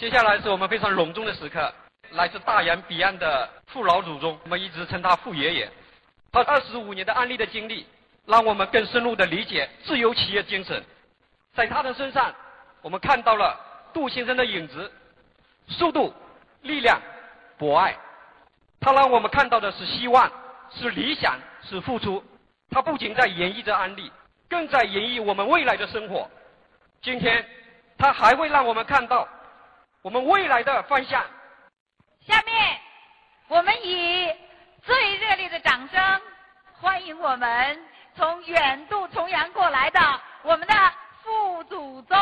接下来是我们非常隆重的时刻，来自大洋彼岸的父老祖宗，我们一直称他父爷爷。他二十五年的案例的经历，让我们更深入的理解自由企业精神。在他的身上，我们看到了杜先生的影子：速度、力量、博爱。他让我们看到的是希望，是理想，是付出。他不仅在演绎着安利，更在演绎我们未来的生活。今天，他还会让我们看到我们未来的方向。下面，我们以最热烈的掌声，欢迎我们从远渡重洋过来的我们的副祖宗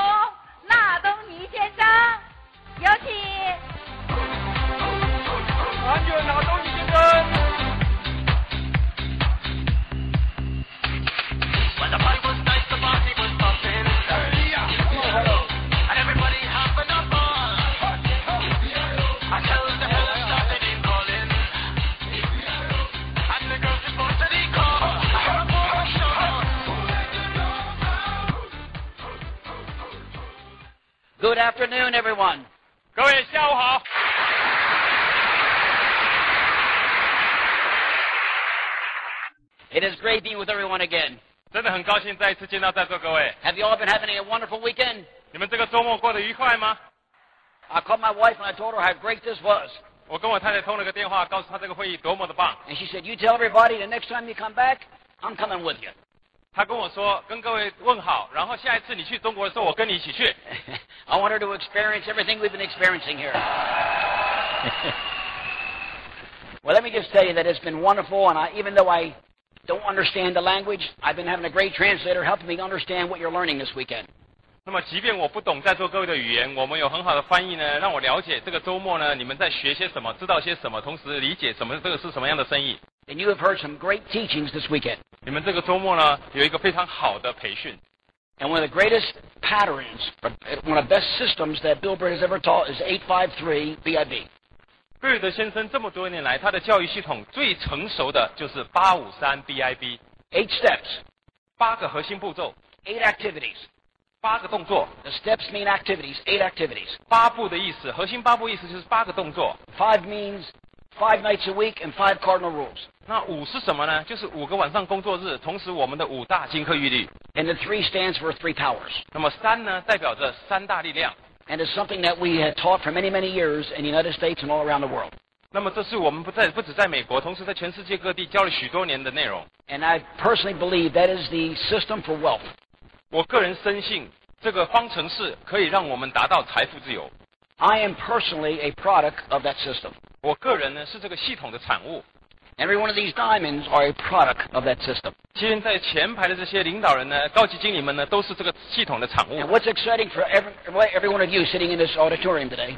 纳东尼先生，有请。安全纳东尼先生。Good afternoon, everyone. 各位下午好。It is great being with everyone again. 真的很高兴再一次见到在座各位。 Have you all been having a wonderful weekend? 你们这个周末过得愉快吗？ I called my wife and I told her how great this was. 我跟我太太通了个电话，告诉她这个会议多么的棒。 And she said, You tell everybody the next time you come back, I'm coming with you. 她跟我说，跟各位问好，然后下一次你去中国的时候，我跟你一起去。 I want her to experience everything we've been experiencing here. well, let me just tell you that it's been wonderful, and I, even though I don't understand the language, I've been having a great translator helping me understand what you're learning this weekend. 那么，即便我不懂在座各位的语言，我们有很好的翻译呢，让我了解这个周末呢，你们在学些什么，知道些什么，同时理解什么这个是什么样的生意。And you have heard some great teachings this weekend. 你们这个周末呢，有一个非常好的培训。And one of the greatest patterns, one of the best systems that Bill Britt has ever taught is 853 BIB. 贝尔德先生这么多年来，他的教育系统最成熟的就是八五三 BIB。Eight steps. activities. 八个动作。 The steps mean activities, eight activities. 八步的意思，核心八步意思就是八个动作。 Five means five nights a week and five cardinal rules. 那五是什么呢？就是五个晚上工作日，同时我们的五大金科玉律。 And the three stands for three powers. 那么三呢，代表着三大力量。 And it's something that we had taught for many, many years in the United States and all around the world. 那么这是我们不在不止在美国，同时在全世界各地教了许多年的内容。 And I personally believe that is the system for wealth. 我个人深信，这个方程式可以让我们达到财富自由。 I am personally a product of that system. 我个人呢是这个系统的产物。 Every one of these diamonds are a product of that system. 现在前排的这些领导人呢，高级经理们呢，都是这个系统的产物 And。what's exciting for every, every one of you sitting in this auditorium today,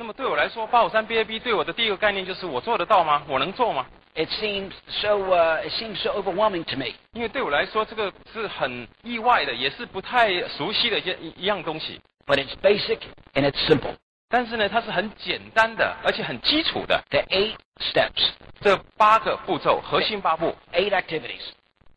那么对我来说，八五三 BAB 对我的第一个概念就是我做得到吗？我能做吗？It seems so, uh, it seems so overwhelming to me. 因为对我来说，这个是很意外的，也是不太熟悉的一件一一样东西。But it's basic and it's simple. 但是呢，它是很简单的，而且很基础的。The eight steps, 这八个步骤，核心八步，eight activities.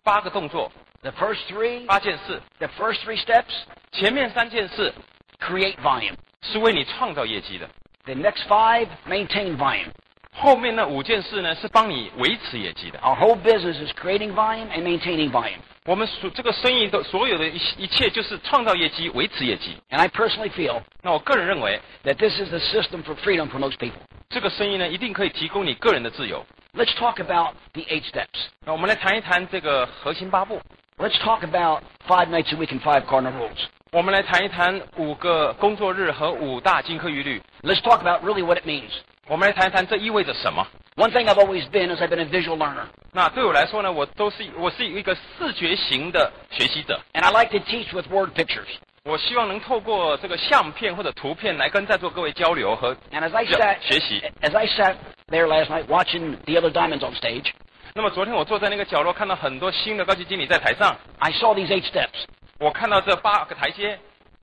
八个动作，The first three, 八件事。the first three steps, 前面三件事 create volume. 是为你创造业绩的，The next five, maintain volume. 后面那五件事呢是帮你维持业绩的。 Our whole business is creating volume and maintaining volume. 我们所这个生意的所有的一一切就是创造业绩、维持业绩。 And I personally feel 那我个人认为， that this is the system for freedom for most people. 这个生意呢一定可以提供你个人的自由。 Let's talk about the eight steps. 那我们来谈一谈这个核心八步， Let's talk about five nights a week and five cardinal rules. 我们来谈一谈五个工作日和五大金科玉律。 Let's talk about really what it means. 我们来谈一谈这意味着什么。 One thing I've always been is I've been a visual learner. 那对我来说呢，我都是我是一个视觉型的学习者。 And I like to teach with word pictures. 我希望能透过这个相片或者图片来跟在座各位交流和 And as I 学 sat 学习。 as I sat there last night watching the other diamonds on stage, 那么昨天我坐在那个角落，看到很多新的高级经理在台上， I saw these eight steps. 我看到这八个台阶，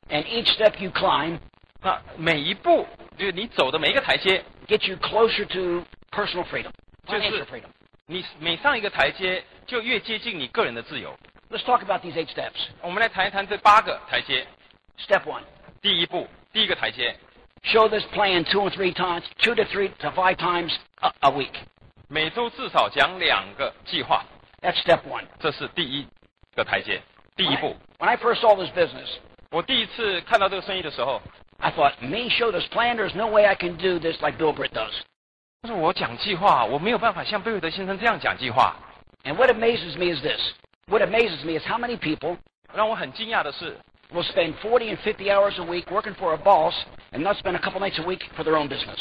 And each step you climb 那每一步就是你走的每一个台阶， gets you closer to personal freedom, Just- financial freedom. 你每上一个台阶就越接近你个人的自由。 Let's talk about these eight steps. 我们来谈一谈这八个台阶。 Step one, 第一步，第一个台阶， show this plan two and three times, two to three to five times a, a week. 每周至少讲两个计划， That's step one. 这是第一个台阶， 第一步。 When I first saw this business, 我第一次看到这个生意的时候， I thought, me show this plan, there's no way I can do this like Bill Britt does. 但是我讲计划，我没有办法像贝瑞德先生这样讲计划。 And what amazes me is this. What amazes me is how many people 让我很惊讶的是， will spend 40 and 50 hours a week working for a boss and not spend a couple nights a week for their own business.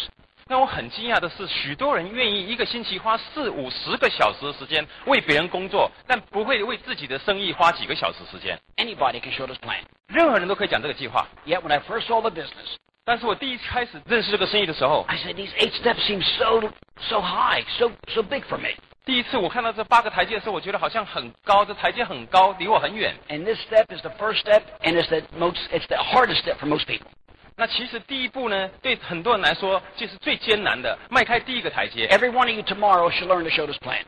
让我很惊讶的是，许多人愿意一个星期花四五十个小时的时间为别人工作，但不会为自己的生意花几个小时时间。 Anybody can show this plan. 任何人都可以讲这个计划。 Yet when I first saw the business, 但是我第一次开始认识这个生意的时候， I said, these eight steps seem so, so high, so, so big for me. 第一次我看到这八个台阶的时候，我觉得好像很高，这台阶很高，离我很远。 And this step is the first step, and it's the most, it's the hardest step for most people. 那其实第一步呢，对很多人来说就是最艰难的，迈开第一个台阶。 Every one of you tomorrow should learn to show this plan.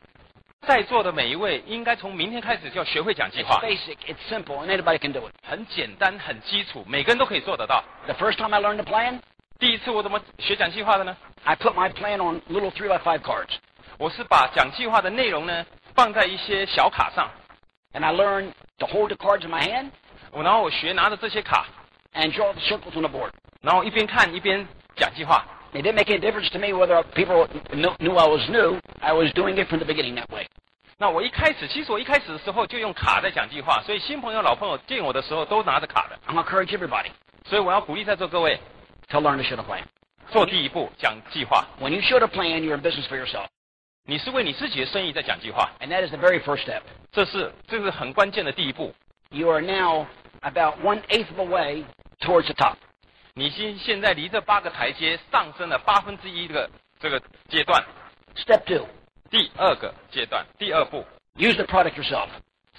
在座的每一位应该从明天开始就要学会讲计 It's 划， basic, it's simple, and anybody can do it. 很简单，很基础，每个人都可以做得到。 The first time I learned the plan, 第一次我怎么学讲计划的呢？ I put my plan on little three by five cards, 我是把讲计划的内容呢放在一些小卡上， and I learned to hold the cards in my hand 我然后我学拿着这些卡， and draw the circles on the board. 然后一边看一边讲计划。 It didn't make any difference to me whether people knew, knew I was new. I was doing it from the beginning that way. 那我一开始，其实我一开始的时候就用卡在讲计划，所以新朋友、老朋友见我的时候都拿着卡的。 I'm going to encourage everybody 所以我要鼓励在座各位 to learn to show the plan. 做第一步，讲计划。 When you show the plan, you're in business for yourself. 你是为你自己的生意在讲计划， And that is the very first step. 这是这是很关键的第一步。 You are now about one eighth of the way towards the top. 你现现在离这八个台阶上升了八分之一的这个阶段。 Step two, 第二个阶段，第二步， use the product yourself.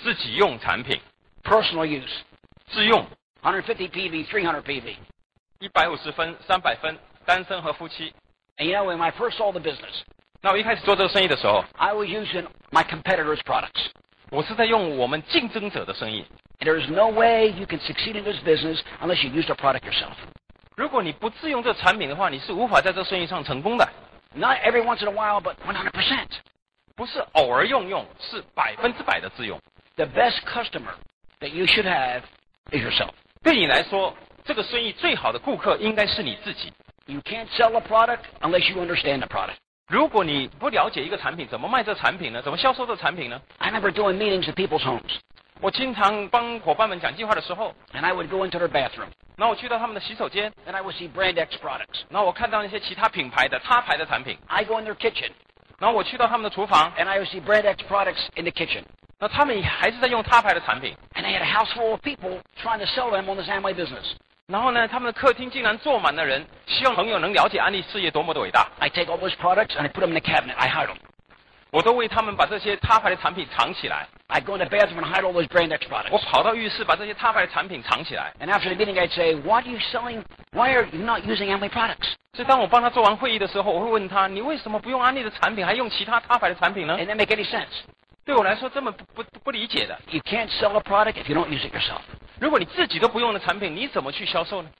自己用产品， Personal use. 自用150 PV, 300 PV. 一百五十分、三百分，单身和夫妻。 And you know, when I first saw the business, 那我一开始做这个生意的时候， I was using my competitors' products. 我是在用我们竞争者的生意。 And there is no way you can succeed in this business unless you use the product yourself. 如果你不自用这产品的话，你是无法在这生意上成功的。 Not every once in a while, but 100%. 不是偶尔用用，是百分之百的自用。 The best customer that you should have is yourself. 对你来说，这个生意最好的顾客应该是你自己。 You can't sell a product unless you understand the product. 如果你不了解一个产品，怎么卖这产品呢？怎么销售这产品呢？ I remember doing meetings at people's homes, 我经常帮伙伴们讲计划的时候， and I would go into their bathroom, 然后我去到他们的洗手间， and I would see Brand X products. 然后我看到那些其他品牌的插牌的产品， I go in their kitchen, 然后我去到他们的厨房， and I would see Brand X products in the kitchen. 那他们还是在用插牌的产品。 And they had a house full of people trying to sell them on this Amway business. 然后呢，他们的客厅竟然坐满了人，希望朋友能了解安利事业多么的伟大。 I take all those products and I put them in the cabinet. I hide them. 我都为他们把这些插牌的产品藏起来。 I go in the bathroom and hide all those Brand X 我 products. 跑到浴室把这些插牌的产品藏起来。 And after the meeting, I'd say, "Why are you selling? Why are you not using Amway products?" 所以当我帮他做完会议的时候，我会问他：你为什么不用安利的产品，还用其他插牌的产品呢？ And that make any sense? 对我来说根本不不不理解的。 You can't sell a product if you don't use it yourself. 如果你自己都不用的产品，你怎么去销售呢？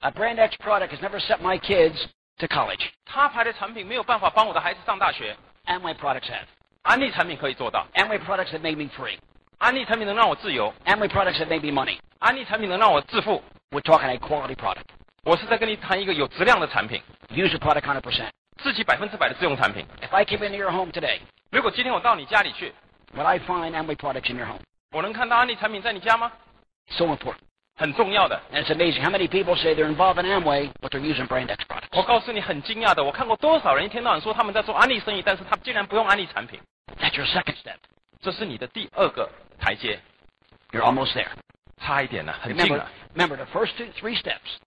A Brand X product has never sent my kids to college. 插牌的产品没有办法帮我的孩子上大学， Amway products have. 安利产品可以做到。 Amway products have made me free. 安利产品能让我自由， Amway products have made me money. 安利产品能让我致富。 We're talking a quality product. 我是在跟你谈一个有质量的产品， Use the product 100%. 自己百分之百的自用产品。 If I came into your home today, 如果今天我到你家里去， would I find Amway products in your home? 我能看到安利产品在你家吗？ So important. 很重要的。 And it's amazing how many people say they're involved in Amway, but they're using Brand X products. 我告诉你，很惊讶的，我看过多少人一天到晚说他们在做安利生意，但是他竟然不用安利产品。 That's your second step. 这是你的第二个台阶， You're almost there. 差一点了，很近 Remember, 了。 remember the first two, three steps.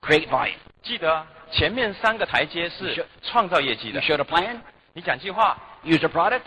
Create volume. 记得啊前面三个台阶是你说创造业绩 You 的。 showed a plan, 你讲计划， use a product,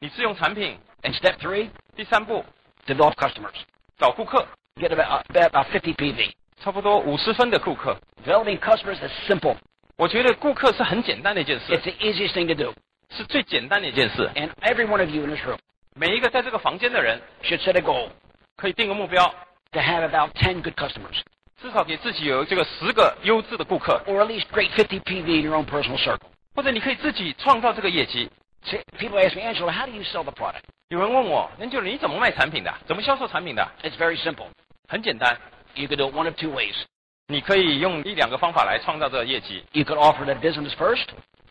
你试用产品， and step three, 第三步 develop customers. 找顾客， Get about, about, about 50 PV. 差不多五十分的顾客。 Developing customers is simple. 我觉得顾客是很简单的一件 It's 事， the easiest thing to do. 是最简单的一件事。 And every one of you in this room 每一个在这个房间的人 should set a goal 可以定个目标， to have about 10 good customers, 至少给自己有这个十个优质的顾客， or at least create 50 PV in your own personal circle. 或者你可以自己创造这个业绩。 People ask me, Angelo, how do you sell the product? 有人问我，那就是你怎么卖产品的？怎么销售产品的？It's very simple. 很简单，You could do one of two ways. 你可以用一两个方法来创造这个业绩。You could offer the business first,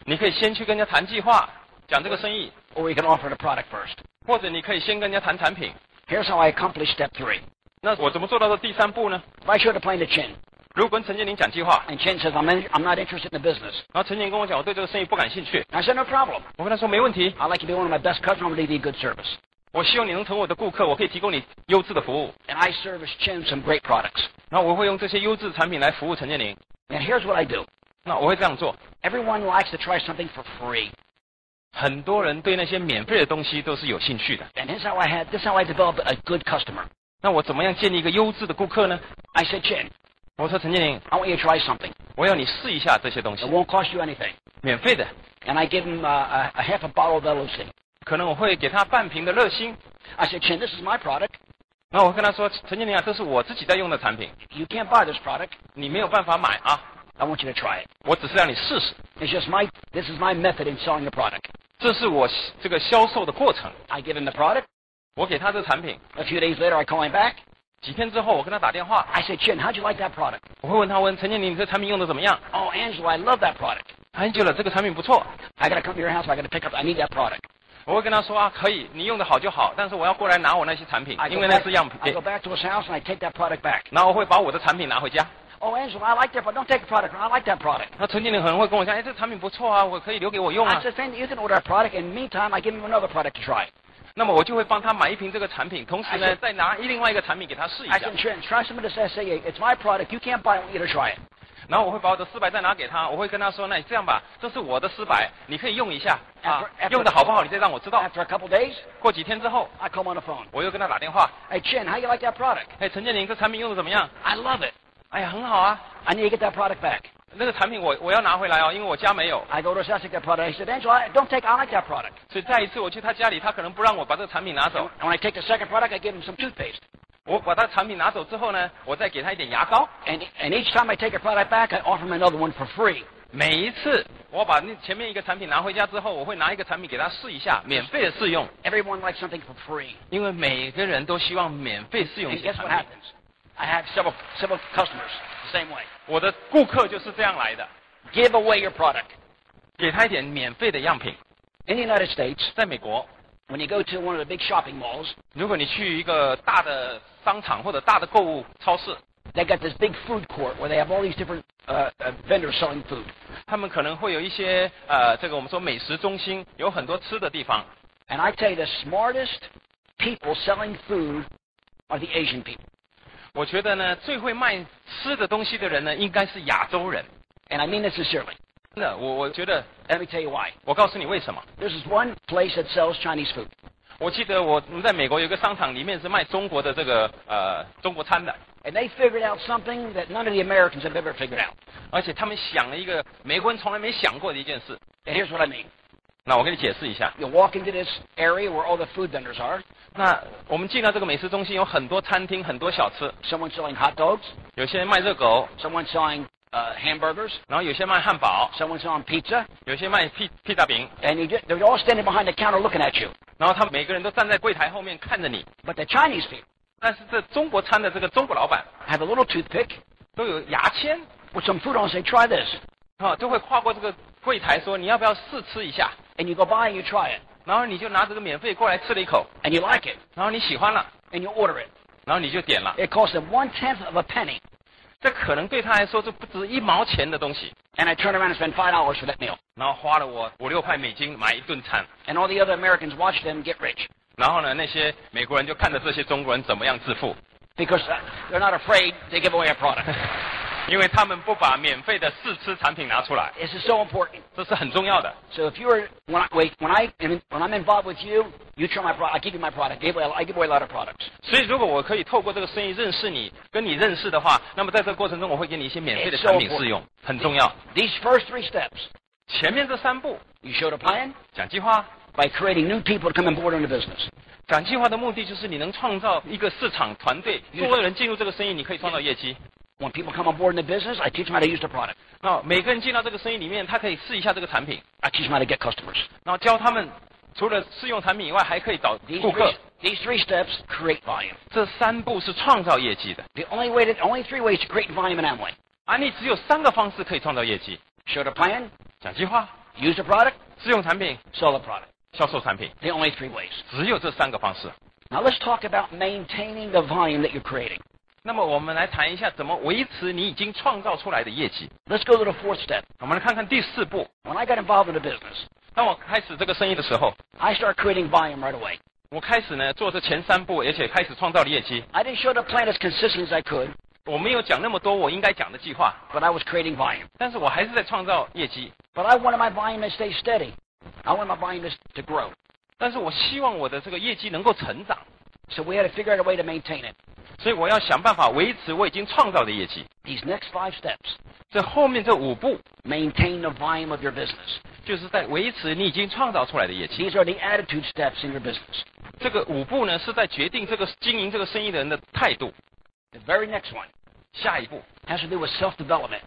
你可以先去跟人家谈计划，讲这个生意，or you can offer the product first. 或者你可以先跟人家谈产品。Here's how I accomplish step three. 那我怎么做到这第三步呢？If I showed a plane to Chin, 如果跟陈建林讲计划， and Chin says, I'm, in, I'm not interested in the business, 然后陈建林跟我讲我对这个生意不感兴趣， I said, no problem. 我跟他说没问题， I'd like you to be one of my best customers. I'm going to give you good service. 我希望你能成为我的顾客，我可以提供你优质的服务， And I service Chin some great products. 然后我会用这些优质产品来服务陈建林。 And here's what I do. 那我会这样做。 Everyone likes to try something for free. 很多人对那些免费的东西都是有兴趣的。 And here's how I had, this is how I developed a good customer. 那我怎么样建立一个优质的顾客呢？ I said, Chin, 我说陈建林， I want you to try something. 我要你试一下这些东西 It，won't cost you anything. 免费的， And I give him uh, a, a half a bottle of LOC. 可能我会给他半瓶的热心。 I said, Chin, this is my product. 然后我跟他说，陈建林啊，这是我自己在用的产品， You can't buy this product. 你没有办法买啊， I want you to try it. 我只是让你试试， It's just my, this is my method in selling the product. 这是我这个销售的过程。 I give him the product. 我给他这产品， A few days later, I call him back. 几天之后，我跟他打电话。I said, Chin, how'd you like that product? 我会问他问陈经理，你这产品用的怎么样 Oh, Angelo, I love that product. product.？Angelo，这个产品不错。I gotta come to your house. I gotta pick up. I need that product. 我会跟他说啊，可以，你用的好就好，但是我要过来拿我那些产品 I，因 go back- to his house and I take that product back. 然后我会把我的产品拿回家。Oh, Angelo, I like that, but don't take the product. I like that product. 那陈经理可能会跟我讲，哎，这产品不错啊，我可以留给我用啊 I。said, Finn, you can order that product. In the meantime, I give him another product to try. 那么我就会帮他买一瓶这个产品，同时呢再拿另外一个产品给他试一 I 下 said, try some of this SAA. It's my product. You can't buy it. I want you to try it. 然后我会把我的四百再拿给他，我会跟他说，那你这样吧，这是我的四百，你可以用一下啊用的好不好你再让我知道。After a couple days, 过几天之后，I call on the phone. 我又跟他打电话，Hey, Chin, how you like that product? 哎，陈建林，这产品用的怎么样？I love it. 哎呀，很好啊，I need to get that product back. 那个产品我我要拿回来哦，因为我家没有。I go to Sasika product. He said, Angelo, don't take. I like that product. 所以再一次我去他家里，他可能不让我把这个产品拿走。And when I take the second product, I give him some toothpaste. 我把他产品拿走之后呢，我再给他一点牙膏。And and each time I take a product back, I offer him another one for free. 每一次我把那前面一个产品拿回家之后，我会拿一个产品给他试一下，免费的试用。Everyone likes something for free. 因为每个人都希望免费试用一 guess what happens? I have several several customers same way. 我的顾客就是这样来的， Give away your product. 给他一点免费的样品。 In the United States, 在美国， when you go to one of the big shopping malls, 如果你去一个大的商场或者大的购物超市， they got this big food court where they have all these different uh, uh, vendors selling food. 他们可能会有一些呃，这个我们说美食中心，有很多吃的地方。 And I tell you, the smartest people selling food are the Asian people. 我觉得呢，最会卖吃的东西的人呢，应该是亚洲人。 And I mean this sincerely. 真的，我我觉得， Let me tell you why. 我告诉你为什么。 There's this one place that sells Chinese food. 我记得我们在美国有一个商场，里面是卖中国的这个呃中国餐的， And they figured out something that none of the Americans have ever figured out. 而且他们想了一个美国人从来没想过的一件事。 And here's what I mean. 那我给你解释一下。 You walk into this area where all the food vendors are. 那我们进到这个美食中心，有很多餐厅，很多小吃， Someone selling hot dogs, 有些人卖热狗， someone selling uh, hamburgers, 然后有些卖汉堡， someone selling pizza, 有些卖披披萨饼， and you just, they're all standing behind the counter looking at you. 然后他们每个人都站在柜台后面看着你。 But the Chinese people 但是这中国餐的这个中国老板 have a little toothpick 都有牙签， with some food on. Say, try this, 啊，就会跨过这个柜台说你要不要试吃一下， and you go by and you try it, 然后你就拿这个免费过来吃了一口， and you like it, 然后你喜欢了， and you order it. 然后你就点了。 It costs them one tenth of a penny, 这可能对他来说这不值一毛钱的东西， and I turn around and spend five dollars for that meal. 然后花了我五六块美金买一顿餐， And all the other Americans watch them get rich. 然后呢，那些美国人就看着这些中国人怎么样致富。 because uh, they're not afraid to give away a product. 因为他们不把免费的试吃产品拿出来，this is so important. 这是很重要的。So if you are when I wait when I when I'm involved with you, you try my product. I give you my product. Give away, I give away a lot of products. 所以，如果我可以透过这个生意认识你，跟你认识的话，那么在这个过程中，我会给你一些免费的产品试用，很重要。These first three steps, 前面这三步，you showed a plan 讲计划，by creating new people to come on board in the business. 讲计划的目的就是你能创造一个市场团队，所有人进入这个生意，你可以创造业绩。When people come on board in the business, I teach them how to use the product. 那每个人进到这个生意里面，他可以试一下这个产品， I teach them how to get customers. 然后教他们除了试用产品以外，还可以找 These 顾客 three,。these three steps create volume. 这三步是创造业绩的。 The only way that only three ways to create volume in Amway: 安利只有三个方式可以创造业绩： show the plan, 讲计划、 use the product, 试用产品、 sell the product. 销售产品， The only three ways. 只有这三个方式。 Now let's talk about maintaining the volume that you're creating. 那么我们来谈一下怎么维持你已经创造出来的业绩。 Let's go to the fourth step. 我们来看看第四步。 When I got involved in the business, 当我开始这个生意的时候， I started creating volume right away. 我开始呢做这前三步，而且开始创造了业绩。 I didn't show the plan as consistent as I could, 我没有讲那么多我应该讲的计划， but I was creating volume. 但是我还是在创造业绩。 But I wanted my volume to stay steady. I wanted my volume to, to grow. 但是我希望我的这个业绩能够成长， So we had to figure out a way to maintain it. 所以我要想办法维持我已经创造的业绩。 These next five steps 这后面这五步， maintain the volume of your business. 就是在维持你已经创造出来的业绩。 These are the attitude steps in your business. 这个五步呢，是在决定这个经营这个生意的人的态度。 The very next one 下一步 has to do with self-development.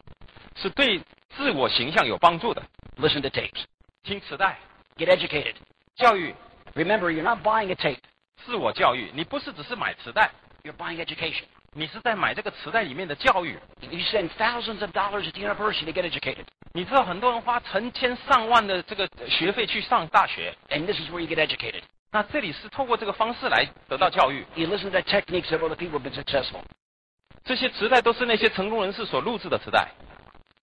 是对自我形象有帮助的， Listen to tapes. 听磁带、 Get educated. 教育、 Remember, you're not buying a tape. 自我教育。你不是只是买磁带， You're buying education. 你是在买这个磁带里面的教育。You spend thousands of dollars at the university to get educated. 你知道很多人花成千上万的这个学费去上大学，And this is where you get educated. 那这里是透过这个方式来得到教育。You listen to the techniques of other people who've been successful. 这些磁带都是那些成功人士所录制的磁带。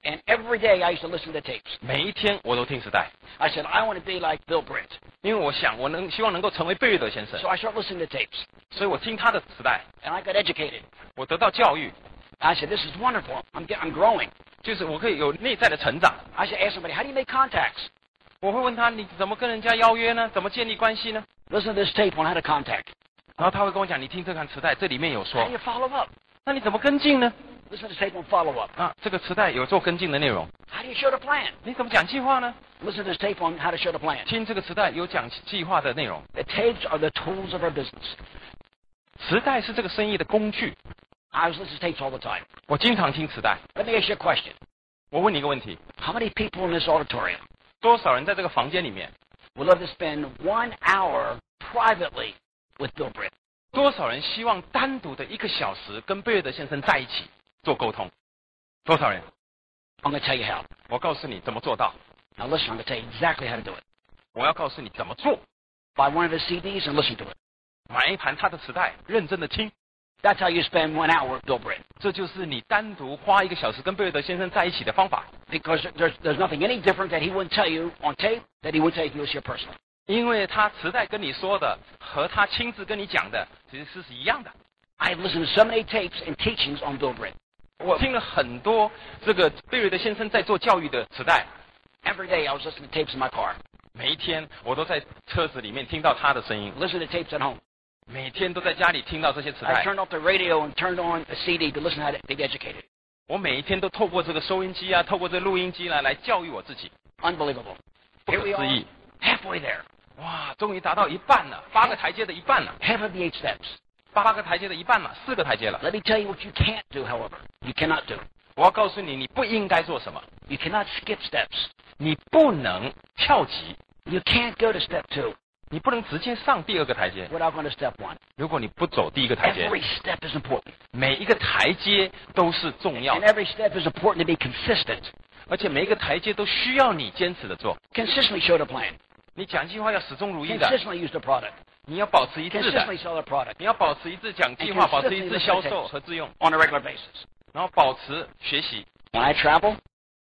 And every day I used to listen to tapes. 每一天我都听磁带。I said I want to be like Bill Britt. 因为我想我能希望能够成为贝瑞德先生。So I started listening to tapes. 所以我听他的磁带。And I got educated. 我得到教育。I said this is wonderful. I'm I'm growing. 就是我可以有内在的成长。I should ask somebody how do you make contacts. 我会问他你怎么跟人家邀约呢？怎么建立关系呢？Listen to this tape on how to contact. 然后他会跟我讲，你听这盘磁带，这里面有说。How do you follow up? 那你怎么跟进呢？Listen to this tape on follow up. 啊，这个磁带有做跟进的内容， How do you show the plan? 你怎么讲计划呢？ Listen to this tape on how to show the plan. 听这个磁带有讲计划的内容， The tapes are the tools of our business. 磁带是这个生意的工具。 I was listening to tapes all the time. 我经常听磁带。 Let me ask you a question. 我问你一个问题： How many people in this auditorium 多少人在这个房间里面？ would love to spend one hour privately with Bill Britt? 多少人希望单独的一个小时跟贝尔德先生在一起 做沟通？多少人？ I'm going to tell you how. 我告诉你怎么做到。 Now listen, I'm going to tell you exactly how to do it. 我要告诉你怎么做。 Buy one of his CDs and listen to it. 买一盘他的磁带，认真的听。 That's how you spend one hour with Bill Britt. 这就是你单独花一个小时跟贝尔德先生在一起的方法。 Because there's, there's nothing any different that he wouldn't tell you on tape that he wouldn't tell you if he was here personally. 因为他磁带跟你说的和他亲自跟你讲的其实是是一样的。 I've listened to so many tapes and teachings on Bill Britt. 我听了很多这个贝瑞德先生在做教育的磁带，Every day I was listening to tapes in my car. 每一天我都在车子里面听到他的声音，Listen to tapes at home. 每天都在家里听到这些磁带 I 带。turned off the radio and turned on a CD to listen to how to be educated. 我每一天都透过这个收音机啊，透过这录音机来来教育我自己，Unbelievable. 不可思议。halfway there. 哇，终于达到一半了，八个台阶的一半了，Half of the eight steps. 八个台阶的一半了，四个台阶了。 Let me tell you what you can't do, however. You cannot do. 我要告诉你，你不应该做什么， You cannot skip steps. 你不能跳级， You can't go to step two 你不能直接上第二个台阶。 without going to step one. 如果你不走第一个台阶， Every step is important. 每一个台阶都是重要 And 的， every step is important to be consistent. 而且每一个台阶都需要你坚持的做。 Consistently show the plan. 你讲计划要始终如一的， Consistently use the product. 你要保持一致的， Consistently sell the product 你要保持一致讲计划，保持一致销售和自用， on a regular basis. 然后保持学习。 When I travel,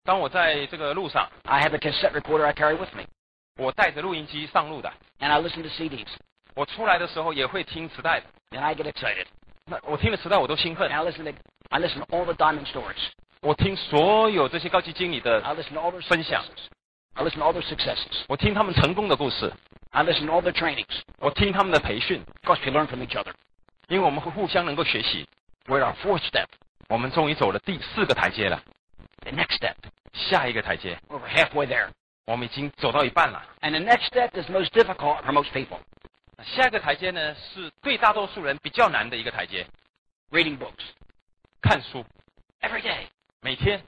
当我在这个路上， I have a cassette recorder I carry with me, 我带着录音机上路的， and I listen to CDs, 我出来的时候也会听磁带的， and I get excited. 那我听了磁带我都兴奋 And，I listen to I listen to all the diamond stories. 我听所有这些高级经理的 I listen to all their 分享 successes. I listen to all their successes. 我听他们成功的故事， I listen to all their trainings. 我听他们的培训， Of course, we learn from each other. 因为我们会互相能够学习。 We're at our fourth step. 我们终于走了第四个台阶了， The next step. 下一个台阶， We're halfway there. 我们已经走到一半了。 And the next step is most difficult for most people. 下一个台阶呢，是对大多数人比较难的一个台阶， Reading books. 看书， Every day. 每天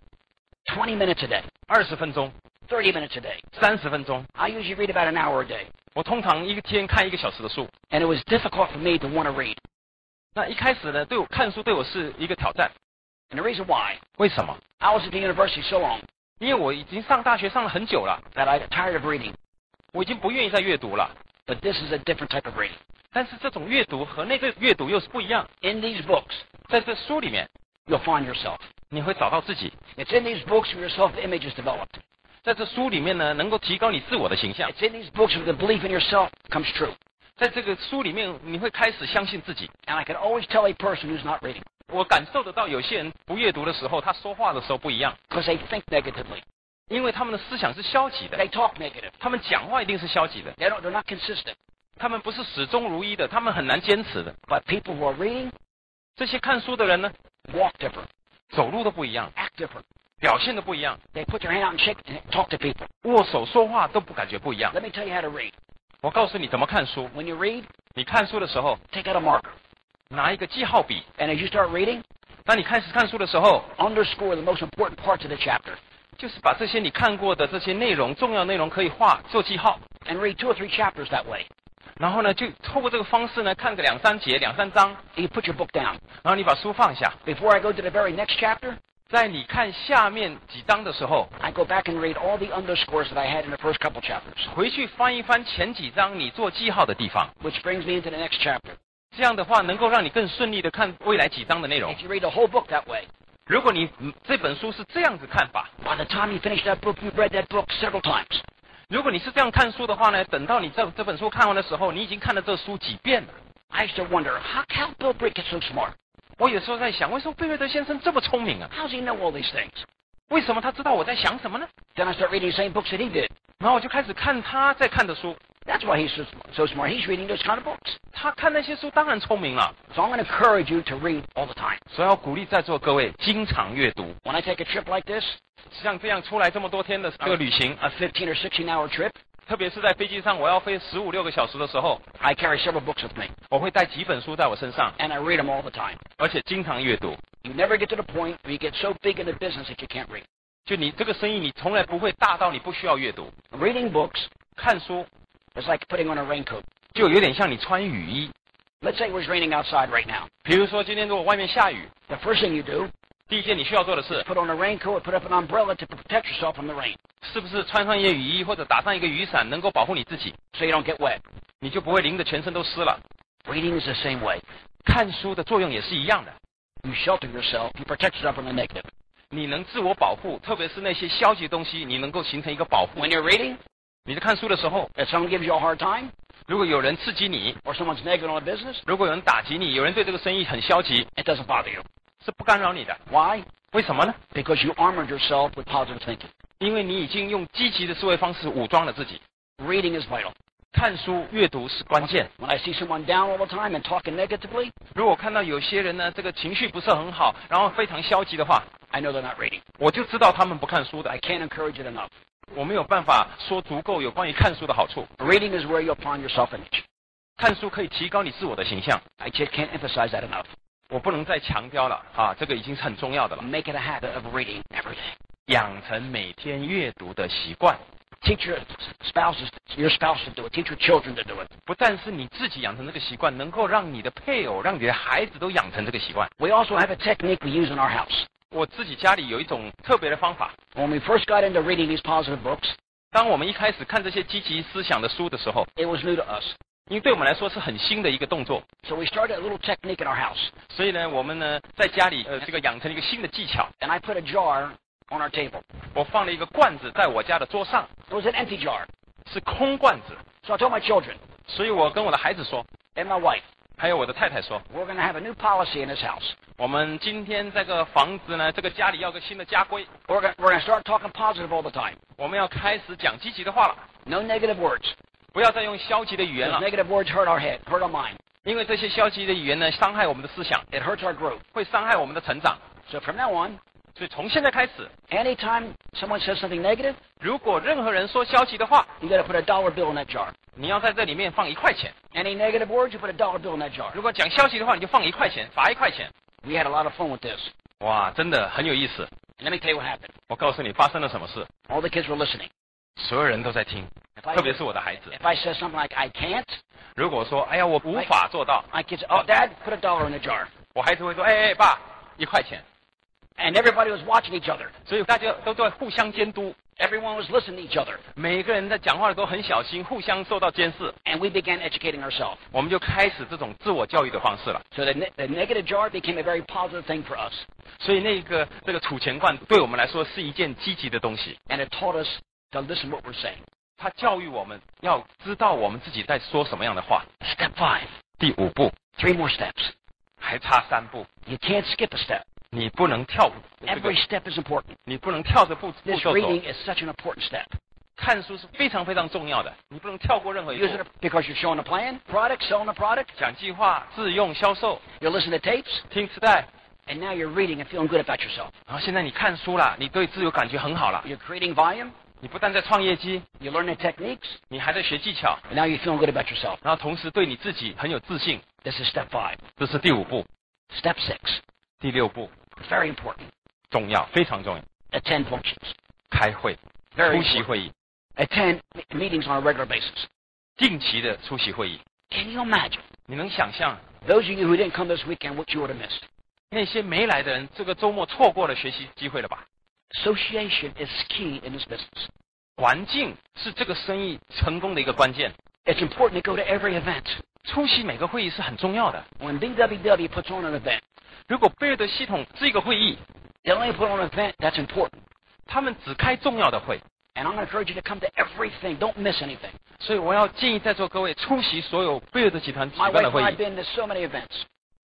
20 minutes a day. 二十分钟、 30 minutes a day. 三十分钟。 I usually read about an hour a day. 我通常一天看一个小时的书。 And it was difficult for me to want to read. 那一开始呢，对我看书对我是一个挑战。 And the reason why, 为什么？ I was at the university so long 因为我已经上大学上了很久了， that I got tired of reading. 我已经不愿意再阅读了。 But this is a different type of reading. 但是这种阅读和那个阅读又是不一样。 In these books, 在这书里面， you'll find yourself. 你会找到自己。 It's in these books where your self-image is developed. 在这书里面呢，能够提高你自我的形象。 It's in these books where the belief in yourself comes true. 在这个书里面，你会开始相信自己。 And I can always tell a person who's not reading 我感受得到，有些人不阅读的时候，他说话的时候不一样， because they think negatively. 因为他们的思想是消极的， They talk negative. 他们讲话一定是消极的， They don't, they're not consistent. 他们不是始终如一的，他们很难坚持的。 But people who are reading 这些看书的人呢， walk different, 走路都不一样， act different. 表现都不一样， They put their hand out and shake and talk to people. 握手说话都不感觉不一样。 Let me tell you how to read. 我告诉你怎么看书。 When you read, 你看书的时候， take out a marker. 拿一个记号笔。 And as you start reading, 当你开始看书的时候， underscore the most important parts of the chapter. 就是把这些你看过的这些内容、重要内容可以画做记号， And read two or three chapters that way. 然后呢，就透过这个方式呢，看个两三节、两三章， And you put your book down. 然后你把书放下。 Before I go to the very next chapter, 在你看下面几章的时候，I go back and read all the underscores that I had in the first couple chapters, 回去翻一翻前几章你做记号的地方，which brings me into the next chapter. 这样的话能够让你更顺利的看未来几章的内容 If。you read the whole book that way, 如果你嗯这本书是这样子看法，by the time you finish that book, you've read that book several times. 如果你是这样看书的话呢，等到你这这本书看完的时候，你已经看了这书几遍了。I used to wonder, how, how Bill Brick so smart? 我有时候在想，为什么贝瑞德先生这么聪明啊？ How does he know all these things? 为什么他知道我在想什么呢？ Then I start reading the same books that he did. 然后我就开始看他在看的书， That's why he's so, so smart. He's reading those kind of books. 他看那些书当然聪明了。 So I'm going to encourage you to read all the time. 所以要鼓励在座各位经常阅读。 When I take a trip like this, 像这样出来这么多天的这个旅行， a 15 or 16 hour trip, 特别是在飞机上我要飞十五六个小时的时候， I carry several books with me, 我会带几本书在我身上， and I read them all the time. 而且经常阅读。 You never get to the point where you get so big in the business that you can't read. 就你这个生意，你从来不会大到你不需要阅读。 Reading books 看书 is like putting on a raincoat. 就有点像你穿雨衣。 Let's say it was raining outside right now. 比如说今天如果外面下雨， The first thing you do 第一件你需要做的是 is，put on a raincoat, put up an umbrella to protect yourself from the rain 是不是穿上一件雨衣或者打上一个雨伞，能够保护你自己， so you don't get wet. 你就不会淋得全身都湿了。 Reading is the same way. 看书的作用也是一样的， You shelter yourself, you protect yourself from the negative. 你能自我保护，特别是那些消极的东西，你能够形成一个保护。 When you're reading, 你在看书的时候， if someone gives you a hard time 如果有人刺激你， or someone's negative on a business, 如果有人打击你，有人对这个生意很消极， it doesn't bother you. 是不干扰你的。 Why? 为什么呢？ Because you armored yourself with positive thinking. 因为你已经用积极的思维方式武装了自己。 Reading is vital. 看书阅读是关键。 When I see someone down all the time and talking negatively, 如果看到有些人呢，这个情绪不是很好，然后非常消极的话， I know they're not reading. 我就知道他们不看书的 I。can't encourage it enough. 我没有办法说足够有关于看书的好处。 Reading is where you'll find your self-image. 看书可以提高你自我的形象， I just can't emphasize that enough. 我不能再强调了啊，这个已经是很重要的了。 Make it a habit of reading every day. 养成每天阅读的习惯， Teach your spouses, your spouse to do it. Teach your children to do it. 不但是你自己养成这个习惯，能够让你的配偶、让你的孩子都养成这个习惯。 We also have a technique we use in our house. 我自己家里有一种特别的方法， When we first got into reading these positive books, 当我们一开始看这些积极思想的书的时候， it was new to us. 因为对我们来说是很新的一个动作， So we started a little technique in our house. 所以呢，我们呢在家里呃这个养成了一个新的技巧。 And I put a jar on our table. 我放了一个罐子在我家的桌上， It was an empty jar. 是空罐子， So I told my children 所以我跟我的孩子说， and my wife, 还有我的太太说， we're going to have a new policy in this house. 我们今天这个房子呢，这个家里要个新的家规， We're going we're going to start talking positive all the time. 我们要开始讲积极的话了， No negative words. 不要再用消极的语言 Because 了， negative words hurt our head, hurt our mind. 因为这些消极的语言呢，伤害我们的思想， It hurts our growth. 会伤害我们的成长。 So from now on, 所以从现在开始， anytime someone says something negative, 如果任何人说消极的话， you got to put a dollar bill in that jar. 你要在这里面放一块钱； Any negative words, you put a dollar bill in that jar. 如果讲消极的话，你就放一块钱，罚一块钱。 We had a lot of fun with this. 哇，真的很有意思。 And let me tell you what happened. 我告诉你发生了什么事， All the kids were listening. 所有人都在听， If I, 特别是我的孩子。 if I said something like, I can't, 如果说，哎呀，我无法做到， my kids, oh, Dad, put a dollar in the jar. 我孩子会说，哎哎，爸，一块钱。 And everybody was watching each other. 所以大家都在互相监督， Everyone was listening to each other. 每个人在讲话的都很小心，互相受到监视。 And we began educating ourselves. 我们就开始这种自我教育的方式了。 So the, ne- the negative jar became a very positive thing for us. 所以那个这个储钱罐对我们来说是一件积极的东西， And it taught us to listen what we're saying. 它教育我们要知道我们自己在说什么样的话。 Step five. 第五步 Three more steps. 还差三步， You can't skip a step. 你不能跳这个 Every，step is important. 你不能跳着步步 This 骤走。 reading is such an important step. 看书是非常非常重要的，你不能跳过任何一 Use 步 it。because you're showing a plan, product, selling a product. 讲计划、自用、销售、 You're listening to tapes, 听磁带， and now you're reading and feeling good about yourself. 然后现在你看书了，你对自由感觉很好了。 You're creating volume. 你不但在创业机， You're learning techniques, 你还在学技巧， and now you're feeling good about yourself. 然后同时对你自己很有自信。 This is step five. 这是第五步， Step six. 第六步 Very important. 重要，非常重要。 Attend functions. 开会， Very 出席 important. 会议， Attend me- meetings on a regular basis. 定期的出席会议。 Can you imagine? 你能想象 Those of you who didn't come this weekend, what you would have missed. 那些没来的人，这个周末错过了学习机会了吧？ Association is key in this business. 环境是这个生意成功的一个关键。 It's important to go to every event. 出席每个会议是很重要的。 When BWW puts on an event, 如果贝尔的系统是一个会议， they only put on an event that's important. 他们只开重要的会， And I'm going to encourage you to come to everything. Don't miss anything. 所以我要建议在座各位出席所有贝尔的集团举 My 办 wife 的 and 会 I 议 have。been to so many events.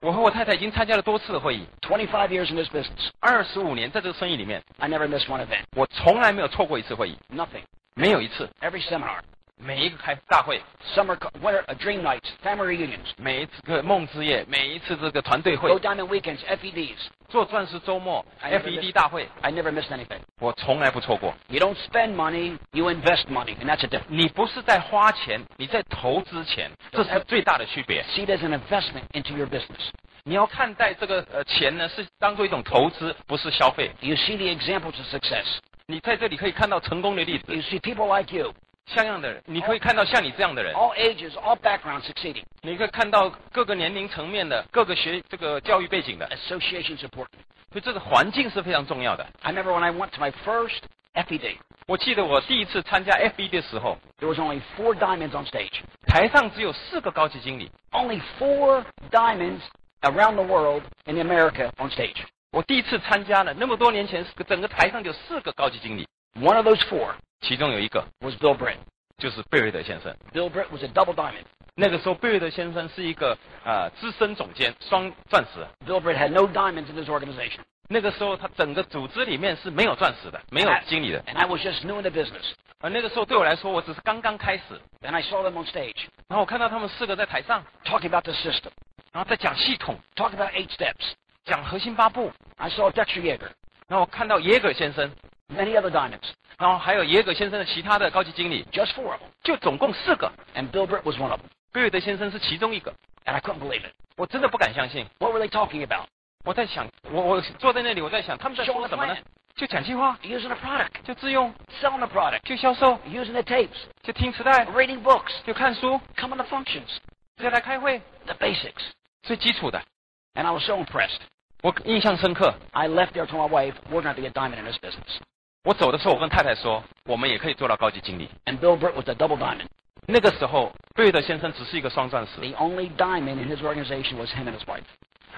我和我太太已经参加了多次的会议，Twenty-five years in this business. 二十五年在这个生意里面，I never missed one event. 我从来没有错过一次会议，Nothing. 没有一次。Every seminar. 每一个开大会， Summer, co- winter, uh, dream nights, family reunions. 每一次个梦之夜，每一次这个团队会 Go，Diamond weekends, FEDs. 做钻石周末 I never FED missed- 大会， I never missed anything. 我从来不错过。 You don't spend money, you invest money, and that's a difference. 你不是在花钱，你在投资钱，这是最大的区别。 See it as an investment into your business. 你要看待这个呃钱呢，是当做一种投资，不是消费。 You see the examples of success. 你在这里可以看到成功的例子， You see people like you, 像样的人，你可以看到像你这样的人， all ages, all backgrounds succeeding. 你可以看到各个年龄层面的、各个学这个教育背景的， Association's important. 所以这个环境是非常重要的。 I remember when I went to my first FED, 我记得我第一次参加 FB 的时候， there was only four diamonds on stage. 台上只有四个高级经理。 Only four diamonds around the world in America on stage. 我第一次参加了，那么多年前，整个台上有四个高级经理， one of those four was Bill Britt. 就是贝瑞德先生。Bill Britt was a double diamond. 那个时候，贝瑞德先生是一个呃资深总监，双钻石。Bill Britt had no diamonds in his organization. And I was just new in the business. 而那个时候对我来说，我只是刚刚开始。And I saw them on stage. 然后我看到他们四个在台上 talking about the system. 然后在讲系统，talking about eight steps. 讲核心八步。I saw Dexter Yager many other diamonds, 然后还有耶格先生的其他的高级经理， just four of them. 就总共四个。 And Bill Britt was one of them. 贝瑞德先生是其中一个， And I couldn't believe it. 我真的不敢相信。 What were they talking about? 我在想，我我坐在那里，我在想他们在 Showing 说 the 什么呢 plan.？就讲计划， Using a product, 就自用， selling the product, 就销售， using the tapes, 就听磁带， reading books, 就看书， coming to functions, 就来开会， the basics. 最基础的。 And I was so impressed. 我印象深刻。 I left there told my wife, we're going to be a diamond in this business. 我走的时候，我跟太太说，我们也可以做到高级经理。And Bill Britt was a double diamond. 那个时候，贝德先生只是一个双钻石，The only diamond in his organization was him and his wife.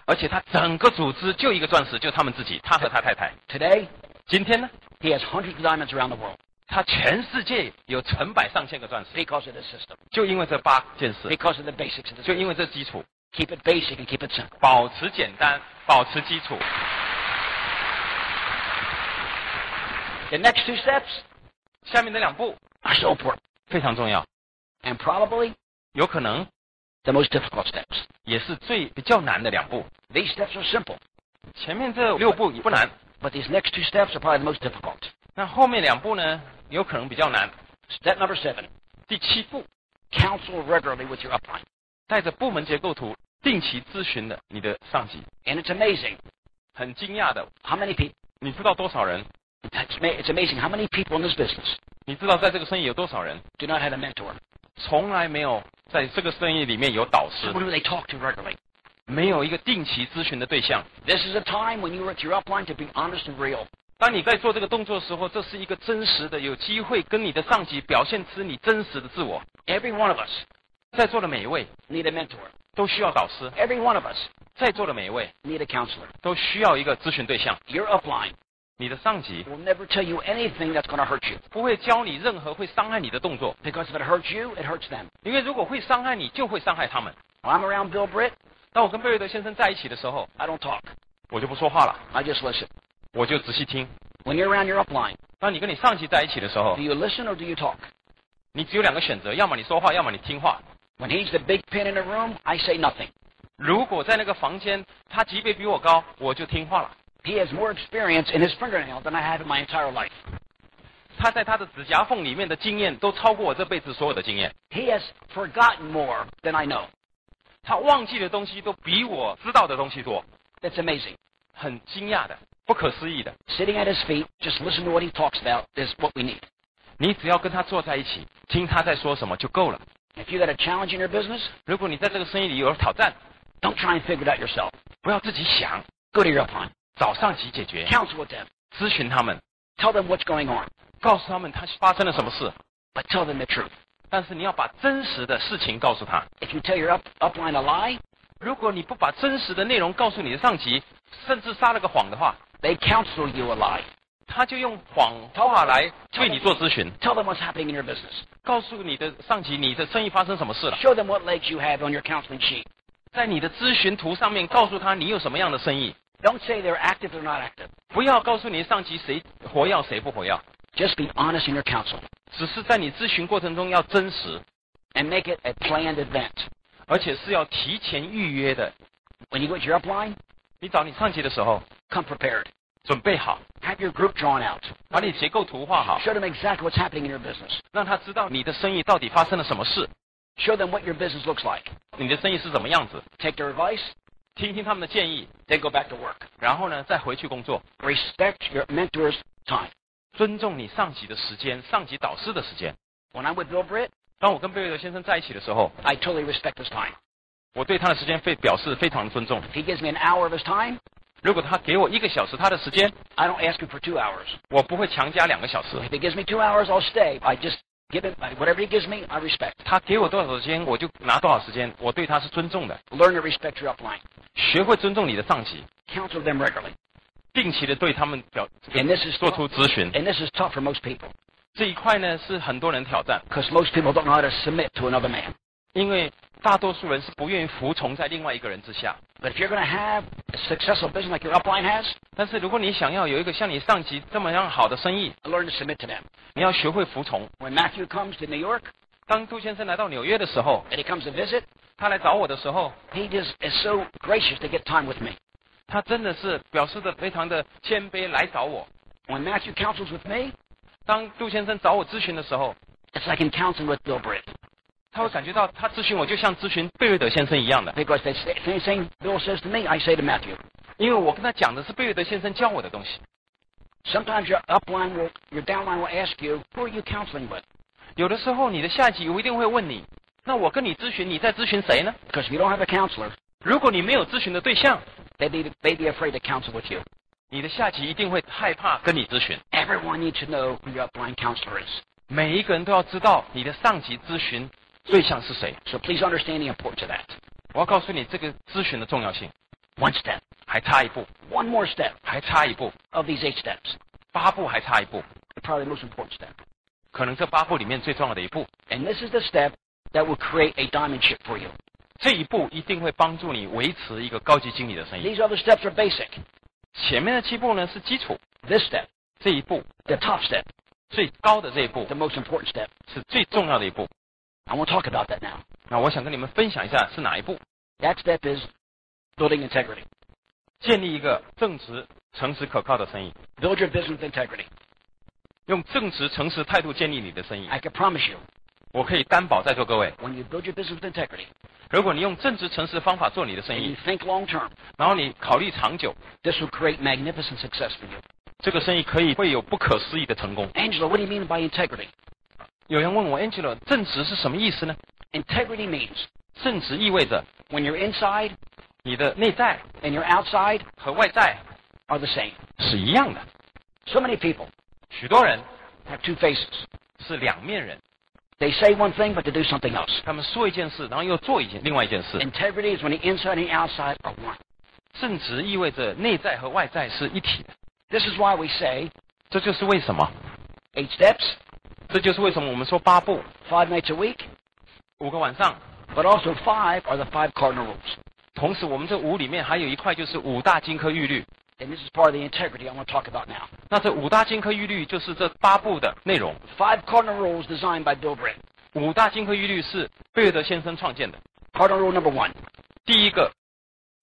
而且他整个组织就一个钻石，就他们自己，他和他太太。Today, 今天呢，he has hundreds of diamonds around the world 他全世界有成百上千个钻石，because of this system, 就因为这八件事，because of the basics 就因为这基础。Keep it basic and keep it simple. 保持简单，保持基础。The next two steps 下面的两步 are so important 非常重要， and probably 有可能 the most difficult steps. 也是最比较难的两步。 These steps are simple, 前面这六步也不难， but these next two steps are probably the most difficult. 那后面两步呢，有可能比较难。 Step number seven, 第七步， counsel regularly with your upline. 带着部门结构图定期咨询的你的上级。 And it's amazing 很惊讶的， how many people, 你知道多少人？ it's, ma- it's amazing how many people in this business 你知道在这个生意有多少人 do not have a mentor, 从来没有在这个生意里面有导师， someone who they talk to regularly. 没有一个定期咨询的对象。 This is a time when you are at your upline to be honest and real. 当你在做这个动作的时候，这是一个真实的，有机会跟你的上级表现出你真实的自我。 Every one of us 在座的每一位 need a mentor. 都需要导师， Every one of us 在座的每一位 need a counselor. 都需要一个咨询对象。 Your upline 你的上级 will never tell you anything that's going to hurt you. 不会教你任何会伤害你的动作， Because if it hurts you, it hurts them. 因为如果会伤害你，就会伤害他们。 When I'm around Bill Britt, 当我跟贝瑞德先生在一起的时候， I don't talk. 我就不说话了， I just listen. 我就仔细听。 When you're around your upline, 当你跟你上级在一起的时候 do，you listen or do you talk? 你只有两个选择，要么你说话，要么你听话。 When he's the big pin in the room, I say nothing. 如果在那个房间他级别比我高，我就听话了。 He has more experience in his fingernail than I have in my entire life. 他在他的指甲缝里面的经验都超过我这辈子所有的经验。 He has forgotten more than I know. 他忘记的东西都比我知道的东西多， That's amazing. 很惊讶的，不可思议的。 Sitting at his feet, just listen to what he talks about is what we need. 你只要跟他坐在一起，听他在说什么就够了。 If you got a challenge in your business, 如果你在这个生意里有挑战， don't try and figure it out yourself. 不要自己想， Go to your upline. 找上级解决， Counsel with them. 咨询他们， Tell them what's going on. 告诉他们他发生了什么事。 But tell them the truth. 但是你要把真实的事情告诉他。 If you tell your up, upline a lie, 如果你不把真实的内容告诉你的上级，甚至撒了个谎的话， they counsel you a lie. 他就用谎话来为你做咨询， Tell them what's happening in your business. 告诉你的上级你的生意发生什么事了， Show them what legs you have on your counseling sheet. 在你的咨询图上面告诉他你有什么样的生意， Don't say they're active or not active. 不要告诉你的上级谁活跃谁不活跃， Just be honest in your counsel 只是在你咨询过程中要真实， and make it a planned event. 而且是要提前预约的。 When you go to your upline, 你找你上级的时候， come prepared. 准备好， Have your group drawn out. 把你结构图画好， Show them exactly what's happening in your business. 让他知道你的生意到底发生了什么事， Show them what your business looks like. 你的生意是什么样子， Take their advice, 听听他们的建议， then go back to work. 然后呢再回去工作。 Respect your mentor's time. 尊重你上级的时间，上级导师的时间。 When I'm with Bill Britt, 当我跟贝瑞德先生在一起的时候， I totally respect his time. 我对他的时间非表示非常尊重。 If he gives me an hour of his time, 如果他给我一个小时他的时间， I don't ask him for two hours. 我不会强加两个小时。 If he gives me two hours, I'll stay. I just give him whatever he gives me. I respect. 他给我多少时间，我就拿多少时间。我对他是尊重的， Learn to respect your upline. 学会尊重你的上级， Counsel them regularly. 定期的对他们表 And this is 做出咨询。 and this is tough for most people 这一块呢是很多人挑战， because most people don't know how to submit to another man. 因为 大多数人是不愿意服从在另外一个人之下。 But if you're going to have a successful business like your upline has, 但是如果你想要有一个像你上级这么样好的生意， learn to submit to them. 你要学会服从。 When Matthew comes to New York 当杜先生来到纽约的时候， and he comes to visit, 他来找我的时候， he just is so gracious to get time with me. 他真的是表示的非常的谦卑来找我。 When Matthew counsels with me, 当杜先生找我咨询的时候， it's like in counseling with Bill Britt 他会感觉到他咨询我就像咨询贝瑞德先生一样的， because the same thing Bill says to me, I say to Matthew. 因为我跟他讲的是贝瑞德先生教我的东西。 Sometimes your upline will, your downline will ask you, who are you counseling with? 有的时候你的下级一定会问你，那我跟你咨询，你在咨询谁呢？ Because if you don't have a counselor, 如果你没有咨询的对象， they'd be, they'd be afraid to counsel with you. 你的下级一定会害怕跟你咨询。 Everyone needs to know who your upline counselor is. 每一个人都要知道你的上级咨询 对象是谁。 So please understand the importance of that. 我要告诉你这个咨询的重要性， One step, 还差一步， one more step 还差一步， of these eight steps. 八步还差一步， Probably the most important step. 可能这八步里面最重要的一步。 And this is the step that will create a diamond ship for you. 这一步一定会帮助你维持一个高级经理的生意。 These other steps are basic. 前面的七步呢是基础， This step, 这一步 the top step, 最高的这一步 the most important step. 是最重要的一步。 I want to talk about that now. 那我想跟你们分享一下是哪一步。That step is building integrity. 建立一个正直、诚实、可靠的生意。Build your business with integrity. 用正直、诚实态度建立你的生意。I can promise you. 我可以担保在座各位，When you build your business integrity, 如果你用正直、诚实的方法做你的生 and 意 long term, 然后你考虑长久，this will create magnificent success for you. 这个生意可以会有不可思议的成功。Angelo, what do you mean by integrity? 有人问我，Angela，正直是什么意思呢？ Integrity means 正直意味着 when you're inside 你的内在 and you're outside 和外在 are the same. 是一样的。 So many people 许多人 have two faces. 是两面人， They say one thing, but they do something else. 他们说一件事，然后又做一件另外一件事。 Integrity is when the inside and the outside are one. 正直意味着内在和外在是一体的。 This is why we say 这就是为什么， eight steps, 这就是为什么我们说八步。Five nights a week，五个晚上。But also five are the five cardinal rules. 同时，我们这五里面还有一块就是五大金科玉律。And this is part of the integrity I want to talk about now. 那这五大金科玉律就是这八步的内容。Five cardinal rules designed by Bill Britt. 五大金科玉律是贝尔德先生创建的。Cardinal rule number one. 第一个。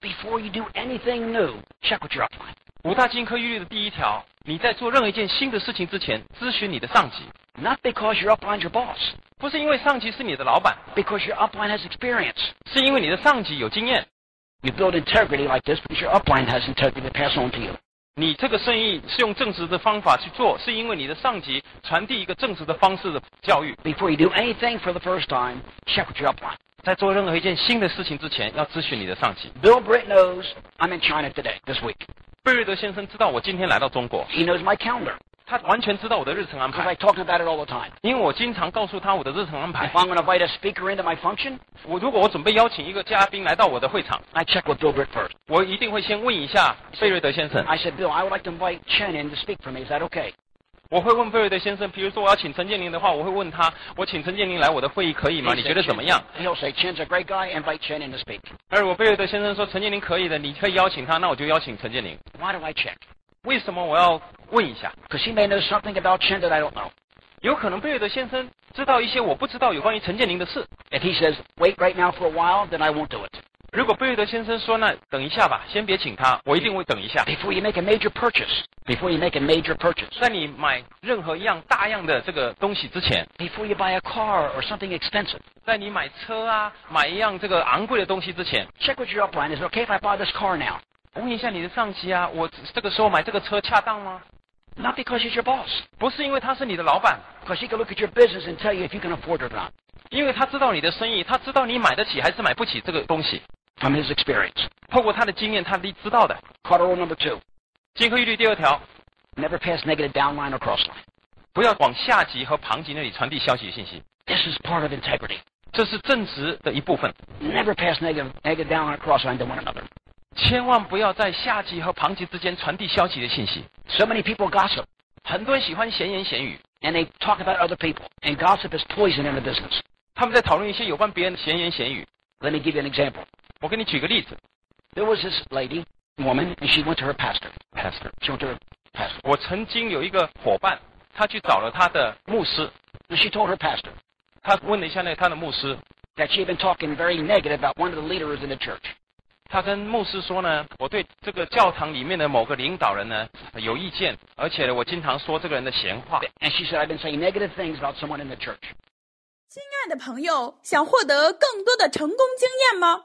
Before you do anything new, check what you're up to. 五大金科玉律的第一条，你在做任何一件新的事情之前，咨询你的上级， Not because your upline's your boss, 不是因为上级是你的老板， because your upline has experience. 是因为你的上级有经验。 You build integrity like this because your upline has integrity to pass on to you. 你这个生意是用正直的方法去做，是因为你的上级传递一个正直的方式的教育。 Before you do anything for the first time, check with your upline. 在做任何一件新的事情之前，要咨询你的上级。 Bill Britt knows I'm in China today, this week. 贝瑞德先生知道我今天来到中国， He knows my calendar 他完全知道我的日程安 because I 排， talk about it all the time. 因为我经常告诉他我的日程安排 If。I'm going to invite a speaker into my function, 我如果我准备邀请一个嘉宾来到我的会场， I check with Bill Britt first. 我一定会先问一下贝瑞德先生， I said, Bill, I would like to invite Chen in to speak for me. Is that okay? 我会问贝瑞德先生，比如说我要请陈建宁的话，我会问他，我请陈建宁来我的会议可以吗？ He 你 said, 觉得怎么样？ "Chen-" He'll say, Chen's a great guy. Invite Chen in to speak. 而如果贝瑞德先生说陈建宁可以的，你可以邀请他，那我就邀请陈建宁。 Why do I check? 为什么我要问一下？ Because he may know something about Chen that I don't know. 有可能贝瑞德先生知道一些我不知道有关于陈建宁的事。 If he says, wait right now for a while, then I won't do it. 如果贝瑞德先生说那等一下吧，先别请他，我一定会等一下。Before you make a major purchase, before you make a major purchase, 在你买任何一样大样的这个东西之前，before you buy a car or something expensive, 在你买车啊，买一样这个昂贵的东西之前，check with your upline. Is it okay if I buy this car now? 问一下你的上级啊，我这个时候买这个车恰当吗？Not because he's your boss. 不是因为他是你的老板，Because he can look at your business and tell you if you can afford it or not 因为他知道你的生意，他知道你买得起还是买不起这个东西。from his experience. 透过他的经验，他知知道的。 Cardinal rule number two, 金科玉律第二条， never pass negative downline or cross line. 不要往下级和旁级那里传递消息信息， This is part of integrity. 这是正直的一部分。 Never pass negative, negative downline or cross line to one another. 千万不要在下级和旁级之间传递消息的信息。 So many people gossip 很多人喜欢闲言闲语， and they talk about other people. And gossip is poison in the business. 他们在讨论一些有关别人的闲言闲语。 Let me give you an example. 我给你举个例子 There was this lady, woman, and she went to her pastor. ，Pastor。 She went to her pastor. 我曾经有一个伙伴，他去找了他的牧师， And she told her pastor 他问了一下那他的牧师， that she had been talking very negative about one of the leaders in the church. 他跟牧师说呢，我对这个教堂里面的某个领导人呢有意见，而且呢，我经常说这个人的闲话。 And she said, I've been saying negative things about someone in the church. 亲爱的朋友，想获得更多的成功经验吗？